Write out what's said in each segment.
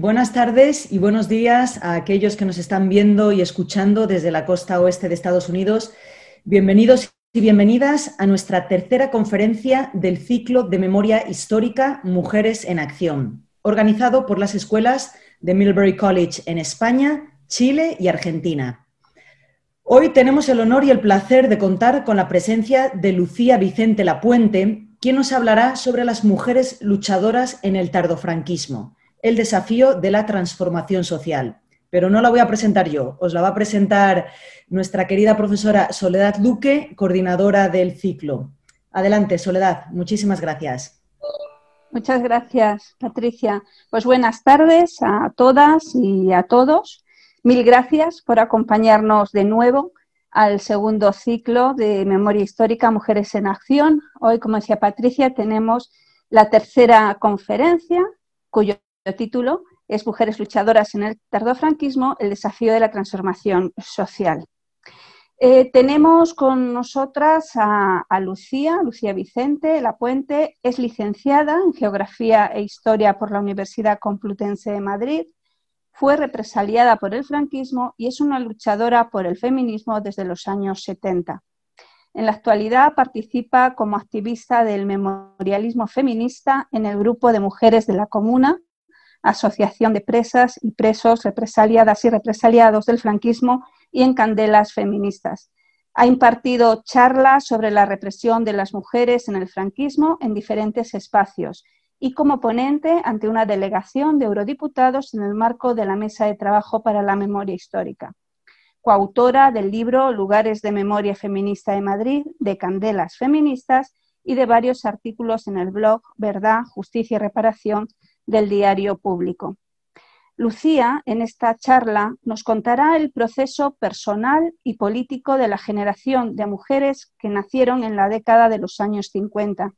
Buenas tardes y buenos días a aquellos que nos están viendo y escuchando desde la costa oeste de Estados Unidos. Bienvenidos y bienvenidas a nuestra tercera conferencia del ciclo de memoria histórica Mujeres en Acción, organizado por las escuelas de Millbury College en España, Chile y Argentina. Hoy tenemos el honor y el placer de contar con la presencia de Lucía Vicente Lapuente, quien nos hablará sobre las mujeres luchadoras en el tardofranquismo, el desafío de la transformación social. Pero no la voy a presentar yo, os la va a presentar nuestra querida profesora Soledad Luque, coordinadora del ciclo. Adelante, Soledad, muchísimas gracias. Muchas gracias, Patricia. Pues buenas tardes a todas y a todos. Mil gracias por acompañarnos de nuevo al segundo ciclo de Memoria Histórica Mujeres en Acción. Hoy, como decía Patricia, tenemos la tercera conferencia, cuyo título es Mujeres luchadoras en el tardofranquismo, el desafío de la transformación social. Eh, tenemos con nosotras a, a, Lucía, Lucía Vicente La Puente, es licenciada en Geografía e Historia por la Universidad Complutense de Madrid, fue represaliada por el franquismo y es una luchadora por el feminismo desde los años 70. En la actualidad participa como activista del memorialismo feminista en el grupo de mujeres de la Comuna, Asociación de Presas y Presos Represaliadas y Represaliados del Franquismo y en Candelas Feministas. Ha impartido charlas sobre la represión de las mujeres en el franquismo en diferentes espacios y como ponente ante una delegación de eurodiputados en el marco de la Mesa de Trabajo para la Memoria Histórica. Coautora del libro Lugares de Memoria Feminista de Madrid, de Candelas Feministas y de varios artículos en el blog Verdad, Justicia y Reparación del Diario Público. Lucía, en esta charla, nos contará el proceso personal y político de la generación de mujeres que nacieron en la década de los años 50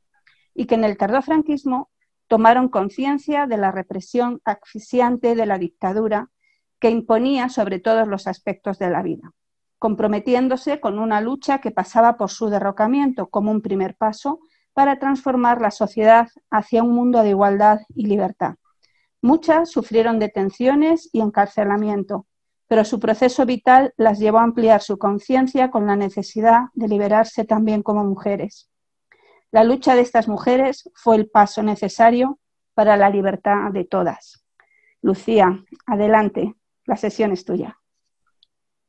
y que en el tardofranquismo tomaron conciencia de la represión asfixiante de la dictadura que imponía sobre todos los aspectos de la vida, comprometiéndose con una lucha que pasaba por su derrocamiento como un primer paso para transformar la sociedad hacia un mundo de igualdad y libertad. Muchas sufrieron detenciones y encarcelamiento, pero su proceso vital las llevó a ampliar su conciencia con la necesidad de liberarse también como mujeres. La lucha de estas mujeres fue el paso necesario para la libertad de todas. Lucía, adelante, la sesión es tuya.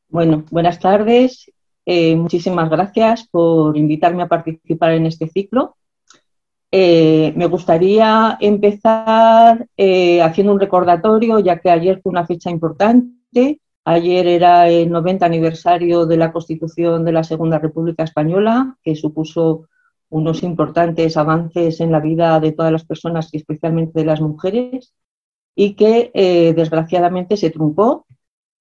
Bueno, buenas tardes. Eh, muchísimas gracias por invitarme a participar en este ciclo. Eh, me gustaría empezar eh, haciendo un recordatorio, ya que ayer fue una fecha importante. Ayer era el 90 aniversario de la Constitución de la Segunda República Española, que supuso unos importantes avances en la vida de todas las personas y especialmente de las mujeres y que desgraciadamente se truncó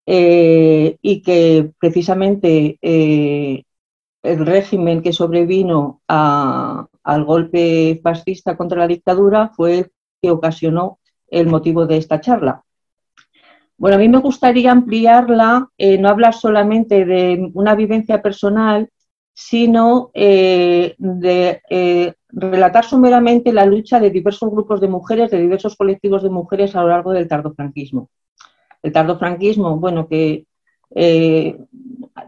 eh, y que precisamente eh, el régimen que sobrevino al golpe fascista contra la dictadura fue el que ocasionó el motivo de esta charla. Bueno, a mí me gustaría ampliarla, no hablar solamente de una vivencia personal, sino eh, de eh, relatar someramente la lucha de diversos grupos de mujeres, de diversos colectivos de mujeres a lo largo del tardofranquismo. El tardofranquismo, bueno, que eh,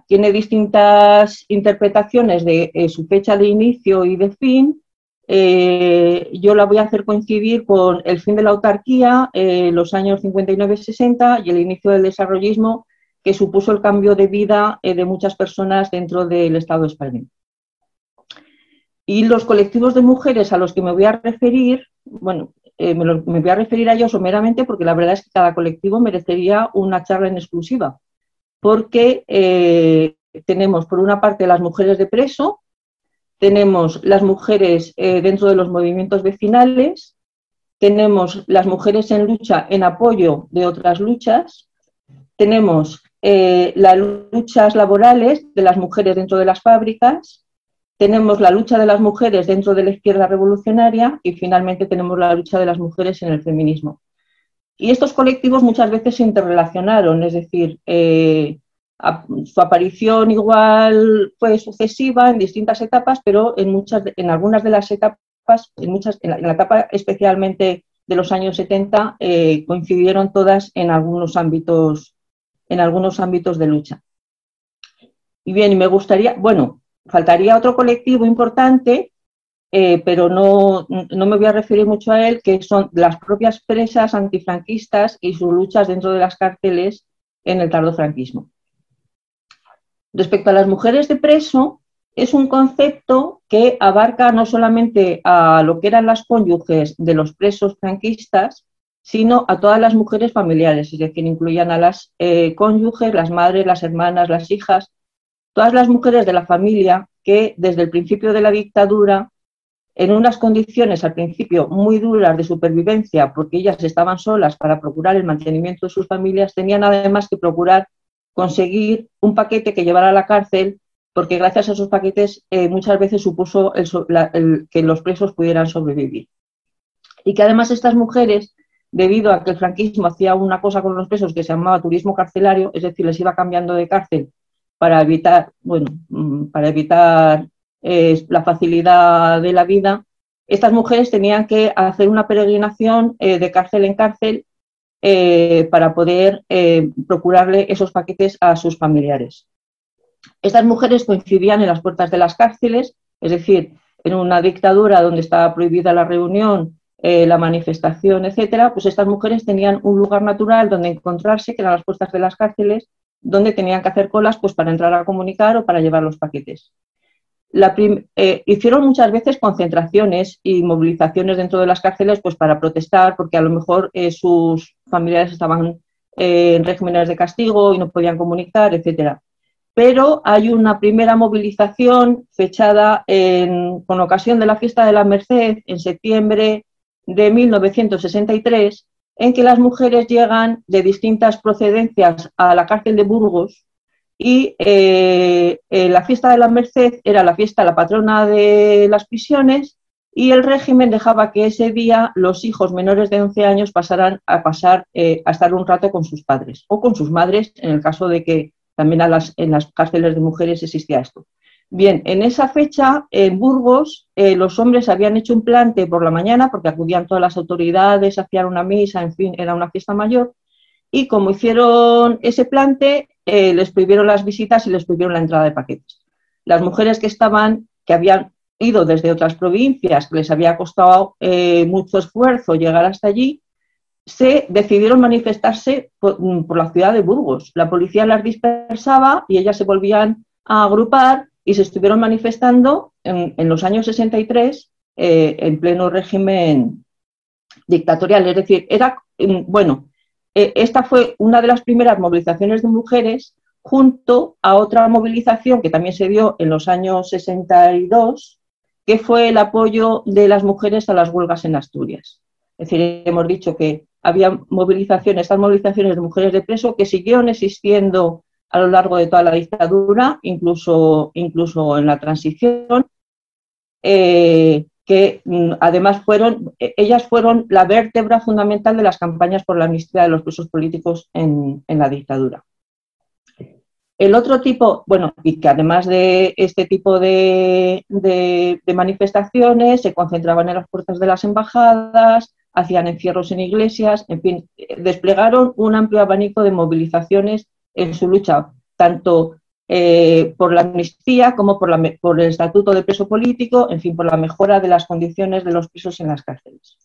tiene distintas interpretaciones de su fecha de inicio y de fin. yo la voy a hacer coincidir con el fin de la autarquía, los años 59-60 y el inicio del desarrollismo que supuso el cambio de vida eh, de muchas personas dentro del Estado español. Y los colectivos de mujeres a los que me voy a referir, bueno, eh, me, voy a referir a ellos someramente porque la verdad es que cada colectivo merecería una charla en exclusiva, porque eh, tenemos por una parte las mujeres de preso, tenemos las mujeres dentro de los movimientos vecinales, tenemos las mujeres en lucha en apoyo de otras luchas, tenemos eh, las luchas laborales de las mujeres dentro de las fábricas, tenemos la lucha de las mujeres dentro de la izquierda revolucionaria y finalmente tenemos la lucha de las mujeres en el feminismo. Y estos colectivos muchas veces se interrelacionaron, es decir, eh, su aparición igual fue sucesiva en distintas etapas, pero en, muchas, en algunas de las etapas, en, muchas, en la etapa especialmente de los años 70 eh, coincidieron todas en algunos ámbitos, en algunos ámbitos de lucha. Y bien, me gustaría, bueno, faltaría otro colectivo importante, eh, pero no, no, me voy a referir mucho a él, que son las propias presas antifranquistas y sus luchas dentro de las cárceles en el tardofranquismo. Respecto a las mujeres de preso, es un concepto que abarca no solamente a lo que eran las cónyuges de los presos franquistas, sino a todas las mujeres familiares, es decir, incluían a las eh, cónyuges, las madres, las hermanas, las hijas, todas las mujeres de la familia que desde el principio de la dictadura, en unas condiciones al principio muy duras de supervivencia, porque ellas estaban solas para procurar el mantenimiento de sus familias, tenían además que procurar conseguir un paquete que llevara a la cárcel porque gracias a esos paquetes eh, muchas veces supuso que los presos pudieran sobrevivir. Y que además estas mujeres, debido a que el franquismo hacía una cosa con los presos que se llamaba turismo carcelario, es decir, les iba cambiando de cárcel para evitar, bueno, mm, para evitar eh, la facilidad de la vida, estas mujeres tenían que hacer una peregrinación eh, de cárcel en cárcel para poder procurarle esos paquetes a sus familiares. Estas mujeres coincidían en las puertas de las cárceles, es decir, en una dictadura donde estaba prohibida la reunión, eh, la manifestación, etcétera, pues estas mujeres tenían un lugar natural donde encontrarse, que eran las puertas de las cárceles, donde tenían que hacer colas pues, para entrar a comunicar o para llevar los paquetes. Eh, hicieron muchas veces concentraciones y movilizaciones dentro de las cárceles pues, para protestar, porque a lo mejor eh, sus familiares estaban en regímenes de castigo y no podían comunicar, etcétera pero hay una primera movilización fechada con ocasión de la fiesta de la Merced en septiembre de 1963, en que las mujeres llegan de distintas procedencias a la cárcel de Burgos y eh, eh, la fiesta de la Merced era la fiesta, la patrona de las prisiones y el régimen dejaba que ese día los hijos menores de 11 años pasaran a pasar eh, a estar un rato con sus padres o con sus madres en el caso de que también en las cárceles de mujeres existía esto. Bien, en esa fecha, en Burgos, eh, los hombres habían hecho un plante por la mañana, porque acudían todas las autoridades, hacían una misa, en fin, era una fiesta mayor, y como hicieron ese plante, eh, les prohibieron las visitas y les prohibieron la entrada de paquetes. Las mujeres que estaban, que habían ido desde otras provincias, que les había costado eh, mucho esfuerzo llegar hasta allí, se decidieron manifestarse mm, por, la ciudad de Burgos. La policía las dispersaba y ellas se volvían a agrupar y se estuvieron manifestando en, los años 63 eh, en pleno régimen dictatorial. Es decir, era, mm, bueno, eh, esta fue una de las primeras movilizaciones de mujeres junto a otra movilización que también se dio en los años 62, que fue el apoyo de las mujeres a las huelgas en Asturias. Es decir, hemos dicho que había movilizaciones, estas movilizaciones de mujeres de preso que siguieron existiendo a lo largo de toda la dictadura, incluso, incluso en la transición, eh, que mm, además fueron, e, ellas fueron la vértebra fundamental de las campañas por la amnistía de los presos políticos en, la dictadura. El otro tipo, bueno, y que además de este tipo de, de, manifestaciones se concentraban en las puertas de las embajadas, hacían encierros en iglesias, en fin, desplegaron un amplio abanico de movilizaciones en su lucha, tanto eh, por la amnistía como por, el estatuto de preso político, en fin, por la mejora de las condiciones de los presos en las cárceles.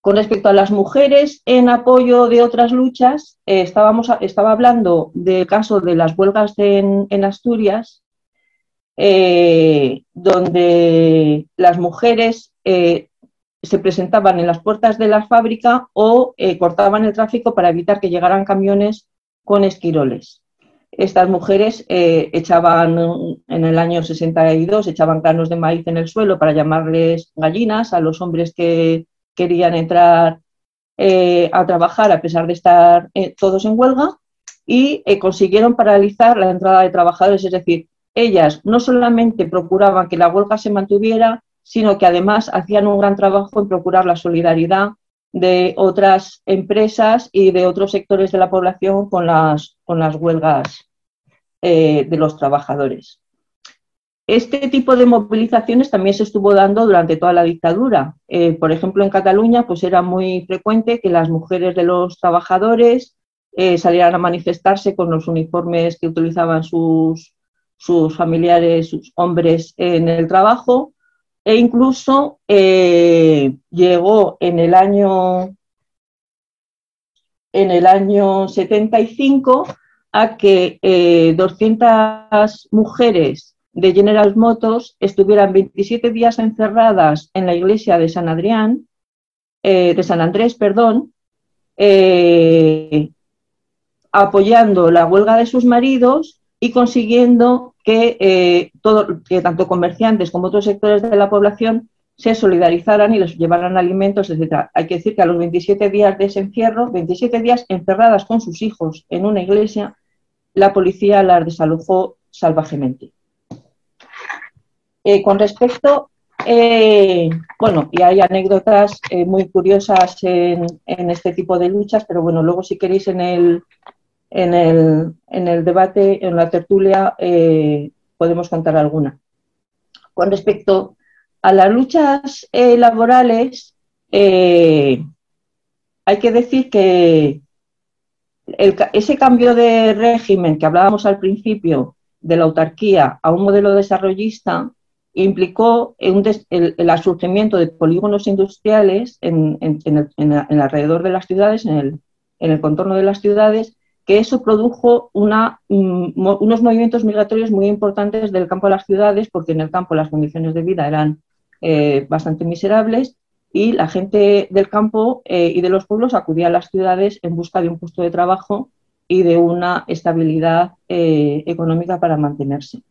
Con respecto a las mujeres en apoyo de otras luchas, eh, estábamos, estaba hablando del caso de las huelgas en, Asturias, eh, donde las mujeres se presentaban en las puertas de la fábrica o cortaban el tráfico para evitar que llegaran camiones con esquiroles. Estas mujeres eh, echaban, en el año 62, echaban granos de maíz en el suelo para llamarles gallinas a los hombres que querían entrar eh, a trabajar a pesar de estar todos en huelga y consiguieron paralizar la entrada de trabajadores, es decir, ellas no solamente procuraban que la huelga se mantuviera, sino que además hacían un gran trabajo en procurar la solidaridad de otras empresas y de otros sectores de la población con las, con las huelgas eh, de los trabajadores. este tipo de movilizaciones también se estuvo dando durante toda la dictadura. Eh, por ejemplo, en Cataluña pues era muy frecuente que las mujeres de los trabajadores eh, salieran a manifestarse con los uniformes que utilizaban sus, sus familiares, sus hombres en el trabajo, e incluso eh, llegó en el año en el año 75 a que 200 mujeres de General Motors estuvieran 27 días encerradas en la iglesia de San Adrián, eh, de San Andrés, perdón, eh, apoyando la huelga de sus maridos y consiguiendo que, eh, que tanto comerciantes como otros sectores de la población se solidarizaran y les llevaran alimentos, etc. Hay que decir que a los 27 días de ese encierro, 27 días encerradas con sus hijos en una iglesia, la policía las desalojó salvajemente. Eh, con respecto, eh, bueno, y hay anécdotas muy curiosas en, este tipo de luchas, pero bueno, luego si queréis en el, en el, en el debate, en la tertulia, podemos contar alguna. Con respecto a las luchas laborales, hay que decir que ese cambio de régimen que hablábamos al principio de la autarquía a un modelo desarrollista implicó el, el, surgimiento de polígonos industriales en, el, alrededor de las ciudades, en el, contorno de las ciudades, que eso produjo mm, unos movimientos migratorios muy importantes del campo a las ciudades, porque en el campo las condiciones de vida eran eh, bastante miserables y la gente del campo eh, y de los pueblos acudía a las ciudades en busca de un puesto de trabajo y de una estabilidad eh, económica para mantenerse.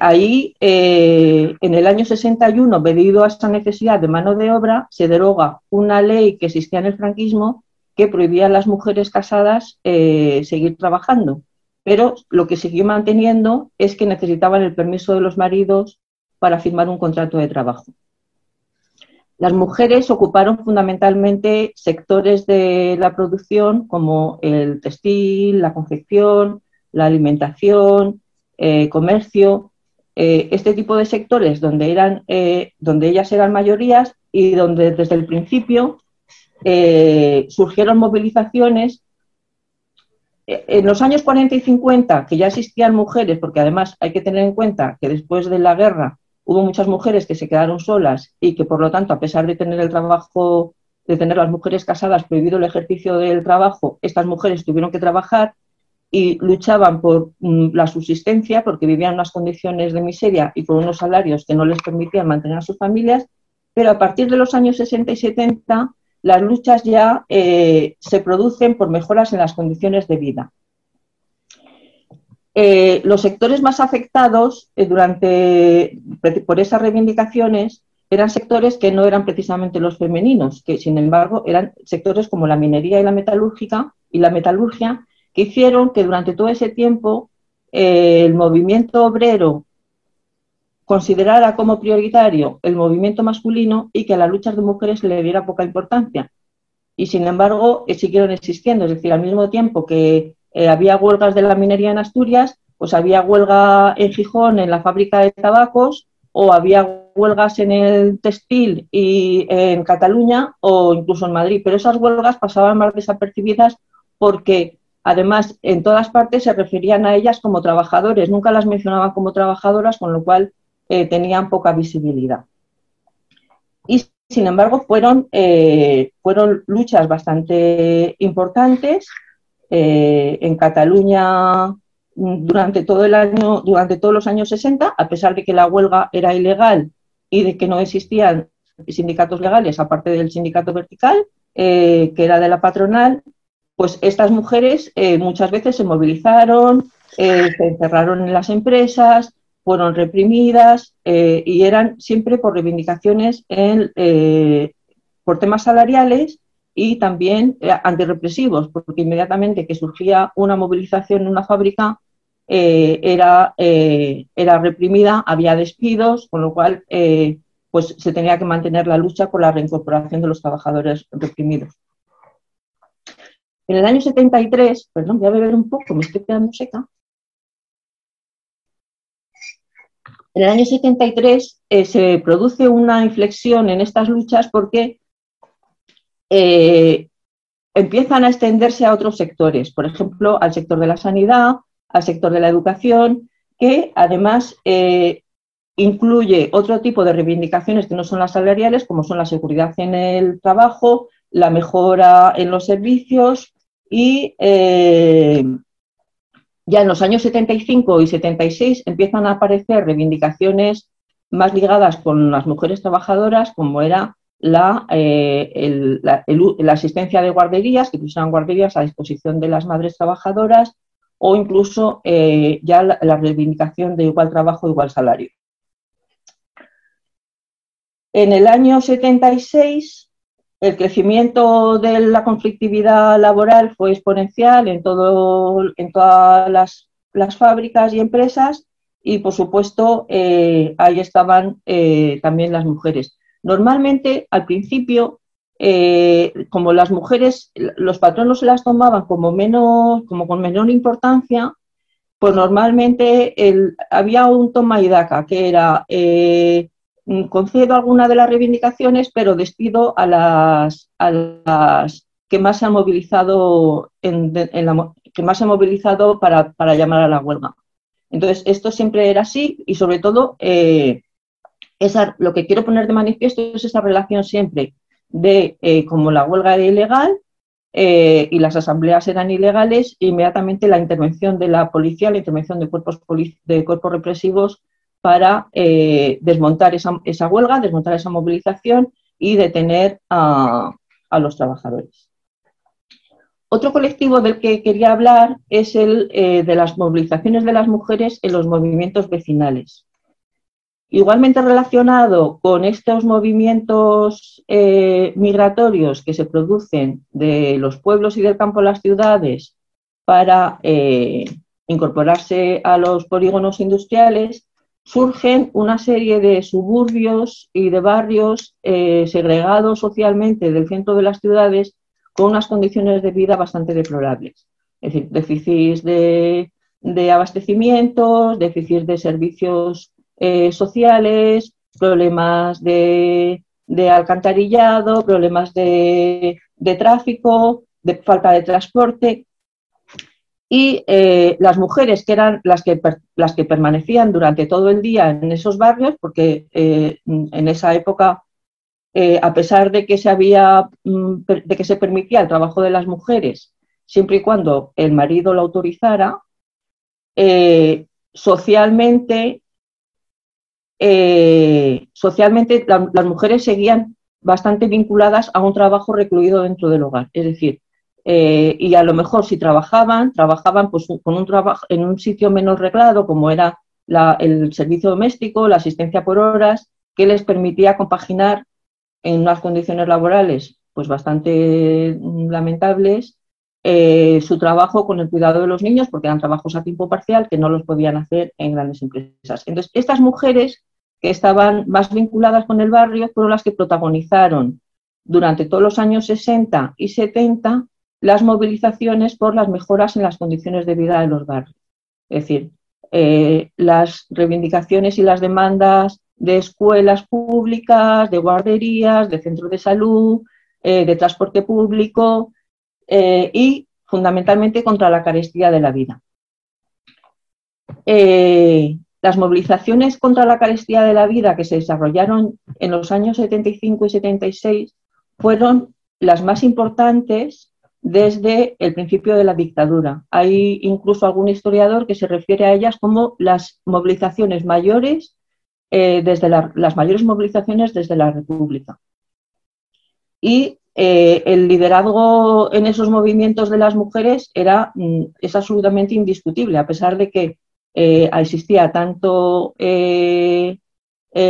Ahí, en el año 61, debido a esta necesidad de mano de obra, se deroga una ley que existía en el franquismo que prohibía a las mujeres casadas eh, seguir trabajando. Pero lo que siguió manteniendo es que necesitaban el permiso de los maridos para firmar un contrato de trabajo. Las mujeres ocuparon fundamentalmente sectores de la producción como el textil, la confección, la alimentación, eh, comercio, eh, este tipo de sectores donde, eran, eh, donde ellas eran mayorías y donde desde el principio surgieron movilizaciones. En los años 40 y 50, que ya existían mujeres, porque además hay que tener en cuenta que después de la guerra hubo muchas mujeres que se quedaron solas y que por lo tanto, a pesar de tener el trabajo, de tener las mujeres casadas prohibido el ejercicio del trabajo, estas mujeres tuvieron que trabajar y luchaban por mm, la subsistencia porque vivían unas condiciones de miseria y por unos salarios que no les permitían mantener a sus familias, pero a partir de los años 60 y 70 las luchas ya eh, se producen por mejoras en las condiciones de vida. Eh, los sectores más afectados eh, durante, por esas reivindicaciones eran sectores que no eran precisamente los femeninos, que sin embargo eran sectores como la minería y la metalúrgica y la metalurgia, que hicieron que durante todo ese tiempo el movimiento obrero considerara como prioritario el movimiento masculino y que a las luchas de mujeres le diera poca importancia. Y sin embargo, eh, siguieron existiendo. Es decir, al mismo tiempo que eh, había huelgas de la minería en Asturias, pues había huelga en Gijón en la fábrica de tabacos o había huelgas en el textil y en Cataluña o incluso en Madrid. Pero esas huelgas pasaban más desapercibidas porque Además, en todas partes se referían a ellas como trabajadores, nunca las mencionaban como trabajadoras, con lo cual eh, tenían poca visibilidad. Y sin embargo, fueron, eh, fueron luchas bastante importantes. Eh, en Cataluña mm, durante todo el año, durante todos los años 60, a pesar de que la huelga era ilegal y de que no existían sindicatos legales, aparte del sindicato vertical, que era de la patronal, pues estas mujeres eh, muchas veces se movilizaron, eh, se encerraron en las empresas, fueron reprimidas eh, y eran siempre por reivindicaciones por temas salariales y también antirrepresivos, porque inmediatamente que surgía una movilización en una fábrica era, era reprimida, había despidos, con lo cual pues se tenía que mantener la lucha por la reincorporación de los trabajadores reprimidos. En el año 73, perdón, voy a beber un poco, me estoy quedando seca. En el año 73 eh, se produce una inflexión en estas luchas porque eh, empiezan a extenderse a otros sectores, por ejemplo, al sector de la sanidad, al sector de la educación, que además eh, incluye otro tipo de reivindicaciones que no son las salariales, como son la seguridad en el trabajo, la mejora en los servicios y eh, ya en los años 75 y 76 empiezan a aparecer reivindicaciones más ligadas con las mujeres trabajadoras, como era la, eh, la, asistencia de guarderías, que pusieran guarderías a disposición de las madres trabajadoras, o incluso eh, ya la, reivindicación de igual trabajo, igual salario. En el año 76, el crecimiento de la conflictividad laboral fue exponencial en, todo, en todas las, fábricas y empresas y, por supuesto, eh, ahí estaban también las mujeres. Normalmente, al principio, eh, como las mujeres, los patronos se las tomaban como, menos, como con menor importancia, pues normalmente había un toma y daca, que era eh, concedo alguna de las reivindicaciones, pero despido a las, las que más se han movilizado, en, que más se han movilizado para, llamar a la huelga. Entonces, esto siempre era así y sobre todo eh, lo que quiero poner de manifiesto es esa relación siempre de eh, como la huelga era ilegal eh, y las asambleas eran ilegales, inmediatamente la intervención de la policía, la intervención de cuerpos, de cuerpos represivos para eh, desmontar esa, huelga, desmontar esa movilización y detener a, los trabajadores. Otro colectivo del que quería hablar es el de las movilizaciones de las mujeres en los movimientos vecinales. Igualmente relacionado con estos movimientos eh, migratorios que se producen de los pueblos y del campo a las ciudades para eh, incorporarse a los polígonos industriales, surgen una serie de suburbios y de barrios eh, segregados socialmente del centro de las ciudades con unas condiciones de vida bastante deplorables. Es decir, déficits de, de abastecimientos, déficits de servicios eh, sociales, problemas de, alcantarillado, problemas de, tráfico, de falta de transporte. Y eh, las mujeres, que eran las que, las que permanecían durante todo el día en esos barrios, porque eh, en esa época, a pesar de que, se había, mm, de que se permitía el trabajo de las mujeres, siempre y cuando el marido lo autorizara, socialmente eh, socialmente las mujeres seguían bastante vinculadas a un trabajo recluido dentro del hogar. Es decir, eh, y a lo mejor si trabajaban, trabajaban pues, con un trabajo en un sitio menos reglado, como era el servicio doméstico, la asistencia por horas, que les permitía compaginar en unas condiciones laborales pues bastante lamentables eh, su trabajo con el cuidado de los niños, porque eran trabajos a tiempo parcial que no los podían hacer en grandes empresas. Entonces, estas mujeres que estaban más vinculadas con el barrio fueron las que protagonizaron durante todos los años 60 y 70 las movilizaciones por las mejoras en las condiciones de vida de los barrios. Es decir, eh, las reivindicaciones y las demandas de escuelas públicas, de guarderías, de centros de salud, eh, de transporte público eh, y fundamentalmente contra la carestía de la vida. Las movilizaciones contra la carestía de la vida que se desarrollaron en los años 75 y 76 fueron las más importantes desde el principio de la dictadura. Hay incluso algún historiador que se refiere a ellas como las movilizaciones mayores, eh, desde las mayores movilizaciones desde la República. Y eh, el liderazgo en esos movimientos de las mujeres era, mm, es absolutamente indiscutible, a pesar de que eh, existía tanto eh,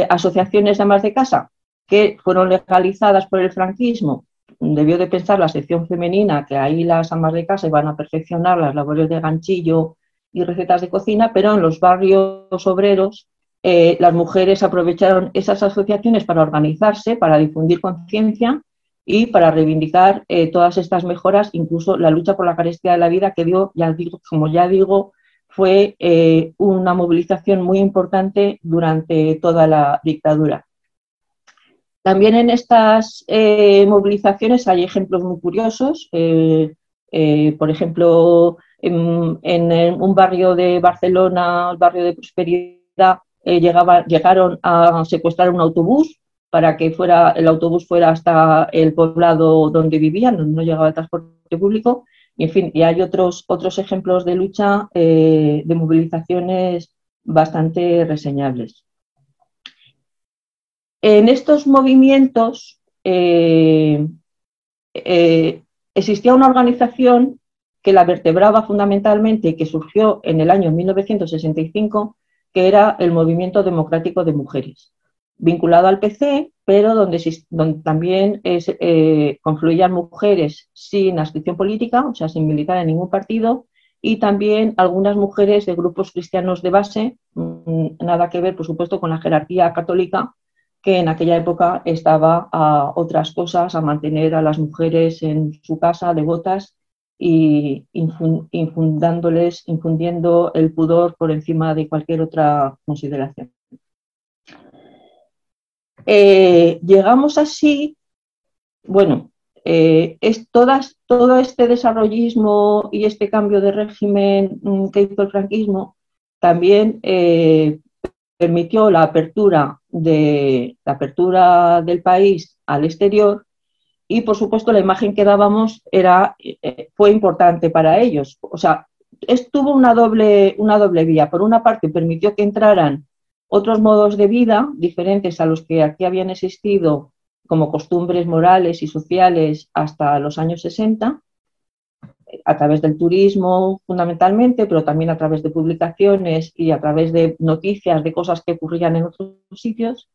asociaciones de amas de casa que fueron legalizadas por el franquismo. Debió de pensar la sección femenina que ahí las amas de casa iban a perfeccionar las labores de ganchillo y recetas de cocina, pero en los barrios obreros las mujeres aprovecharon esas asociaciones para organizarse, para difundir conciencia y para reivindicar todas estas mejoras, incluso la lucha por la carestía de la vida que dio, ya digo, como ya digo, fue eh, una movilización muy importante durante toda la dictadura. También en estas eh, movilizaciones hay ejemplos muy curiosos. por ejemplo, en, un barrio de Barcelona, el barrio de Prosperidad, llegaron a secuestrar un autobús para que fuera, el autobús fuera hasta el poblado donde vivían, donde no llegaba el transporte público. Y, en fin, y hay otros, otros ejemplos de lucha, eh, de movilizaciones bastante reseñables. En estos movimientos eh, eh, existía una organización que la vertebraba fundamentalmente y que surgió en el año 1965, que era el Movimiento Democrático de Mujeres vinculado al PC, pero donde, también eh, confluían mujeres sin adscripción política, o sea, sin militar en ningún partido, y también algunas mujeres de grupos cristianos de base, mm, nada que ver, por supuesto, con la jerarquía católica, que en aquella época estaba a otras cosas, a mantener a las mujeres en su casa devotas y infundándoles, infundiendo el pudor por encima de cualquier otra consideración. Eh, llegamos así, bueno, eh, es todo este desarrollismo y este cambio de régimen mm, que hizo el franquismo también eh, permitió la apertura, de, la apertura del país al exterior y, por supuesto, la imagen que dábamos era, fue importante para ellos. O sea, estuvo una doble, una doble vía. Por una parte, permitió que entraran otros modos de vida diferentes a los que aquí habían existido como costumbres morales y sociales hasta los años 60, a través del turismo fundamentalmente, pero también a través de publicaciones y a través de noticias de cosas que ocurrían en otros sitios,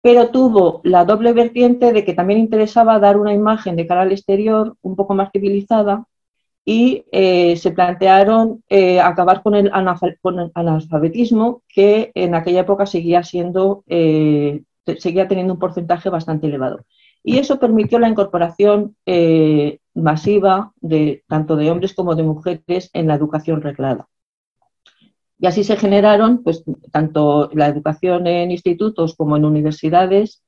pero tuvo la doble vertiente de que también interesaba dar una imagen de cara al exterior un poco más civilizada y eh, se plantearon eh, acabar con el, analfabetismo que en aquella época seguía siendo eh, seguía teniendo un porcentaje bastante elevado. Y eso permitió la incorporación masiva de tanto de hombres como de mujeres en la educación reglada y así se generaron pues tanto la educación en institutos como en universidades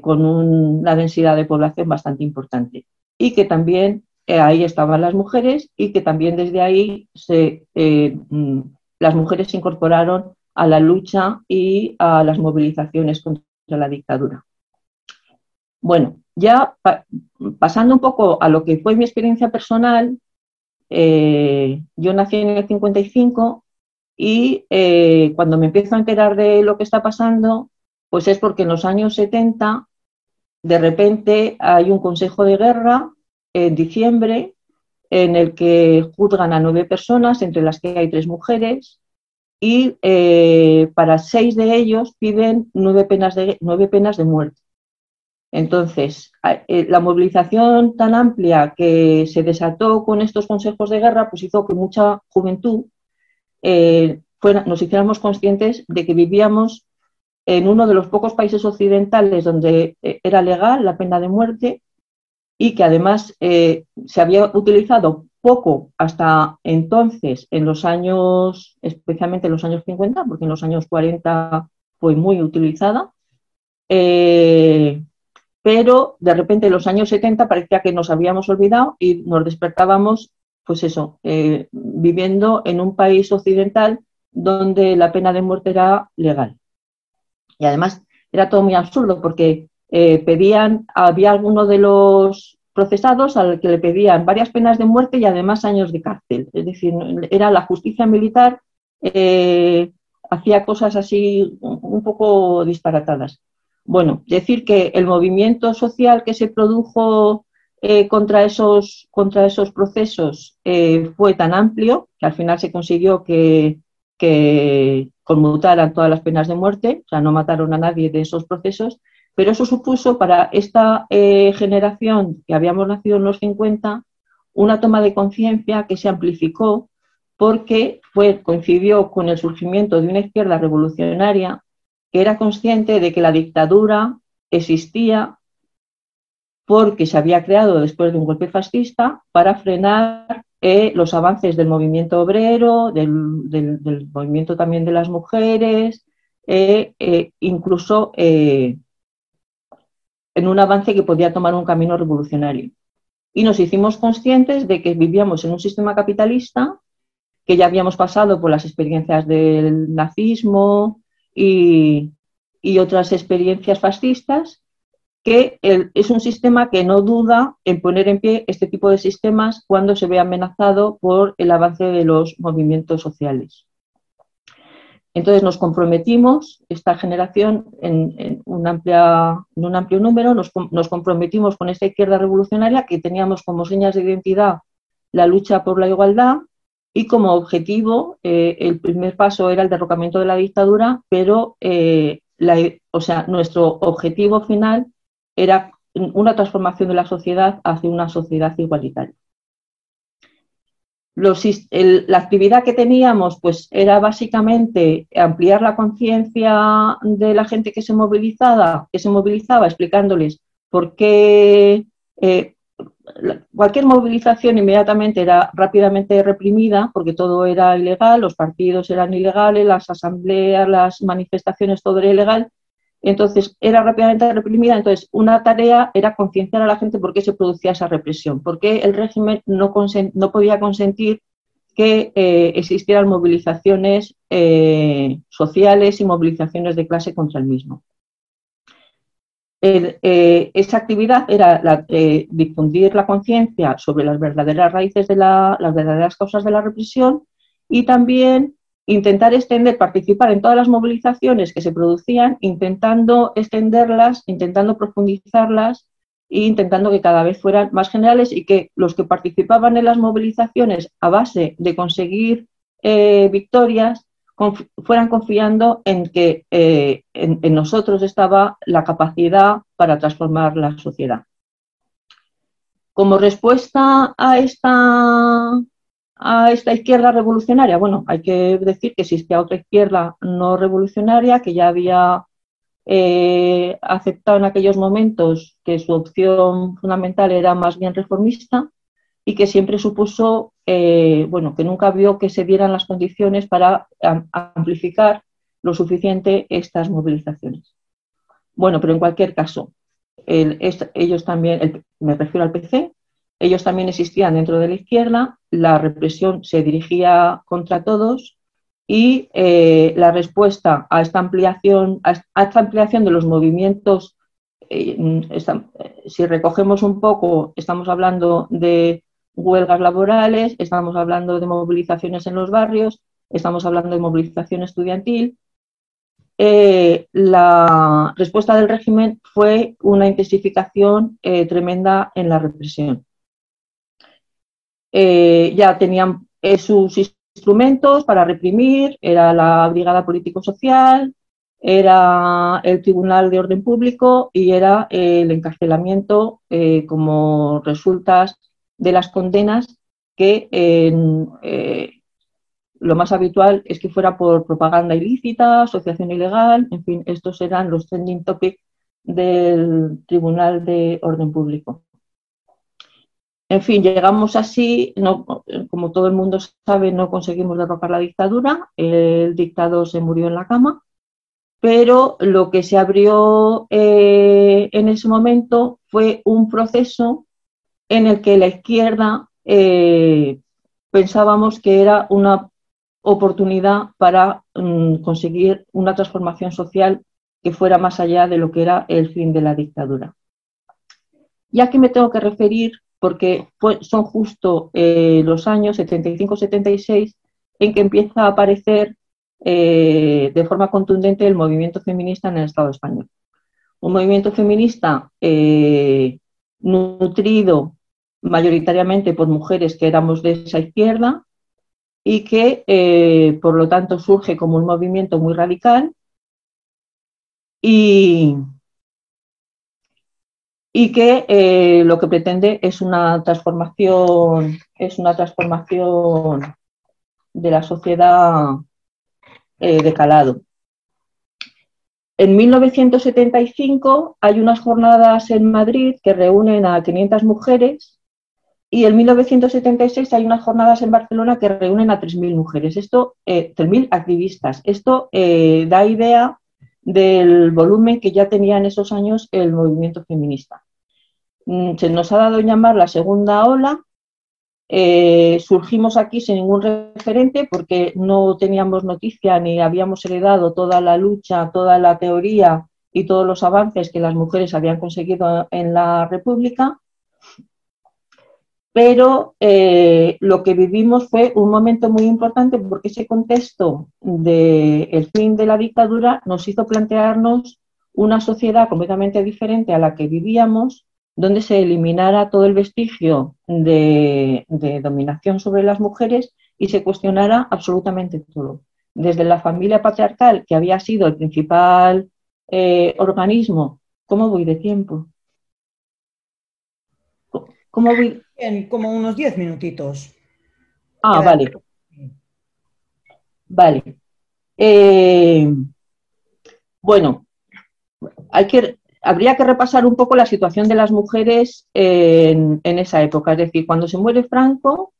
con una densidad de población bastante importante y que también ahí estaban las mujeres y que también desde ahí se, eh, mm, las mujeres se incorporaron a la lucha y a las movilizaciones contra la dictadura. Bueno, ya pasando un poco a lo que fue mi experiencia personal, eh, yo nací en el 55 y eh, cuando me empiezo a enterar de lo que está pasando, pues es porque en los años 70 de repente hay un consejo de guerra en diciembre en el que juzgan a nueve personas, entre las que hay tres mujeres, y eh, para seis de ellos piden nueve penas de, nueve penas de muerte. Entonces, eh, la movilización tan amplia que se desató con estos consejos de guerra, pues hizo que mucha juventud eh, nos hiciéramos conscientes de que vivíamos en uno de los pocos países occidentales donde era legal la pena de muerte y que además eh, se había utilizado poco hasta entonces, en los años, especialmente en los años 50, porque en los años 40 fue muy utilizada, eh, pero de repente en los años 70 parecía que nos habíamos olvidado y nos despertábamos, pues eso, eh, viviendo en un país occidental donde la pena de muerte era legal. Y además era todo muy absurdo porque eh, pedían, había algunos de los procesados al que le pedían varias penas de muerte y además años de cárcel. Es decir, era la justicia militar, eh, hacía cosas así un poco disparatadas. Bueno, decir que el movimiento social que se produjo eh, contra, esos, contra esos procesos fue tan amplio que al final se consiguió que, conmutaran todas las penas de muerte, o sea, no mataron a nadie de esos procesos, pero eso supuso para esta eh, generación que habíamos nacido en los 50 una toma de conciencia que se amplificó porque coincidió con el surgimiento de una izquierda revolucionaria era consciente de que la dictadura existía porque se había creado después de un golpe fascista para frenar eh, los avances del movimiento obrero, del, movimiento también de las mujeres, eh, eh, incluso en un avance que podía tomar un camino revolucionario. Y nos hicimos conscientes de que vivíamos en un sistema capitalista, que ya habíamos pasado por las experiencias del nazismo y, otras experiencias fascistas, que es un sistema que no duda en poner en pie este tipo de sistemas cuando se ve amenazado por el avance de los movimientos sociales. Entonces nos comprometimos, esta generación, en, un, amplia, en un, amplio número, nos, comprometimos con esta izquierda revolucionaria que teníamos como señas de identidad la lucha por la igualdad y como objetivo eh, el primer paso era el derrocamiento de la dictadura, pero eh, o sea, nuestro objetivo final era una transformación de la sociedad hacia una sociedad igualitaria. la actividad que teníamos pues, era básicamente ampliar la conciencia de la gente que se, movilizaba, que se movilizaba, explicándoles por qué eh, cualquier movilización inmediatamente era rápidamente reprimida porque todo era ilegal, los partidos eran ilegales, las asambleas, las manifestaciones, todo era ilegal entonces, era rápidamente reprimida. Entonces, una tarea era concienciar a la gente por qué se producía esa represión, por qué el régimen no, podía consentir que eh, existieran movilizaciones eh, sociales y movilizaciones de clase contra el mismo. Eh, esa actividad era la, difundir la conciencia sobre las verdaderas raíces de las verdaderas causas de la represión y también intentar extender, participar en todas las movilizaciones que se producían, intentando extenderlas, intentando profundizarlas e intentando que cada vez fueran más generales y que los que participaban en las movilizaciones a base de conseguir eh, victorias fueran confiando en que eh, en nosotros estaba la capacidad para transformar la sociedad. Como respuesta a esta a esta izquierda revolucionaria? Bueno, hay que decir que existía otra izquierda no revolucionaria que ya había eh, aceptado en aquellos momentos que su opción fundamental era más bien reformista y que siempre supuso, eh, bueno, que nunca vio que se dieran las condiciones para amplificar lo suficiente estas movilizaciones. Bueno, pero en cualquier caso, ellos también, me refiero al PC, ellos también existían dentro de la izquierda, la represión se dirigía contra todos y eh, la respuesta a esta ampliación, a esta ampliación de los movimientos, eh, si recogemos un poco, estamos hablando de huelgas laborales, estamos hablando de movilizaciones en los barrios, estamos hablando de movilización estudiantil. la respuesta del régimen fue una intensificación tremenda en la represión. Eh, ya tenían eh, sus instrumentos para reprimir, era la Brigada Político-Social, era el Tribunal de Orden Público y era el encarcelamiento eh, como resultas de las condenas que lo más habitual es que fuera por propaganda ilícita, asociación ilegal, en fin, estos eran los trending topics del Tribunal de Orden Público. En fin, llegamos así, como todo el mundo sabe, no conseguimos derrocar la dictadura, el dictador se murió en la cama, pero lo que se abrió eh, en ese momento fue un proceso en el que la izquierda eh, pensábamos que era una oportunidad para mm, conseguir una transformación social que fuera más allá de lo que era el fin de la dictadura. Ya que me tengo que referir porque son justo eh, los años 75-76 en que empieza a aparecer eh, de forma contundente el movimiento feminista en el Estado español. Un movimiento feminista nutrido mayoritariamente por mujeres que éramos de esa izquierda y que, por lo tanto, surge como un movimiento muy radical y, y que eh, lo que pretende es una transformación, es una transformación de la sociedad eh, de calado. En 1975 hay unas jornadas en Madrid que reúnen a 500 mujeres y en 1976 hay unas jornadas en Barcelona que reúnen a 3.000 mujeres, esto, 3.000 eh, activistas. Esto eh, da idea del volumen que ya tenía en esos años el movimiento feminista. Mm, se nos ha dado llamar la segunda ola. Eh, surgimos aquí sin ningún referente porque no teníamos noticia ni habíamos heredado toda la lucha, toda la teoría y todos los avances que las mujeres habían conseguido en la República pero eh, lo que vivimos fue un momento muy importante porque ese contexto del fin de la dictadura nos hizo plantearnos una sociedad completamente diferente a la que vivíamos, donde se eliminara todo el vestigio de, dominación sobre las mujeres y se cuestionara absolutamente todo. Desde la familia patriarcal, que había sido el principal eh, organismo, ¿cómo voy de tiempo? ¿Cómo voy? En como unos 10 minutitos. Ah, vale. Vale. Eh, bueno, hay que, habría que repasar un poco la situación de las mujeres en, esa época. Es decir, cuando se muere Franco,